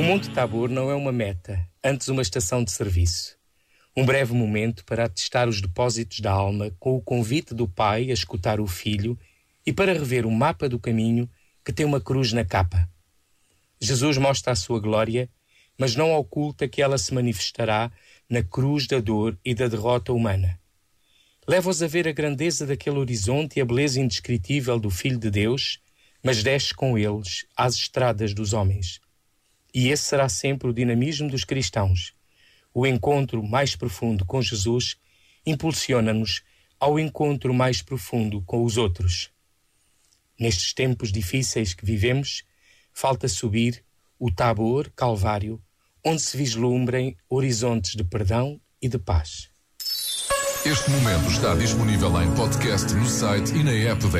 O Monte Tabor não é uma meta, antes uma estação de serviço. Um breve momento para atestar os depósitos da alma com o convite do Pai a escutar o Filho e para rever o mapa do caminho que tem uma cruz na capa. Jesus mostra a sua glória, mas não oculta que ela se manifestará na cruz da dor e da derrota humana. Leva-os a ver a grandeza daquele horizonte e a beleza indescritível do Filho de Deus, mas desce com eles às estradas dos homens. E esse será sempre o dinamismo dos cristãos. O encontro mais profundo com Jesus impulsiona-nos ao encontro mais profundo com os outros. Nestes tempos difíceis que vivemos, falta subir o Tabor Calvário, onde se vislumbrem horizontes de perdão e de paz. Este momento está disponível em podcast no site e na app da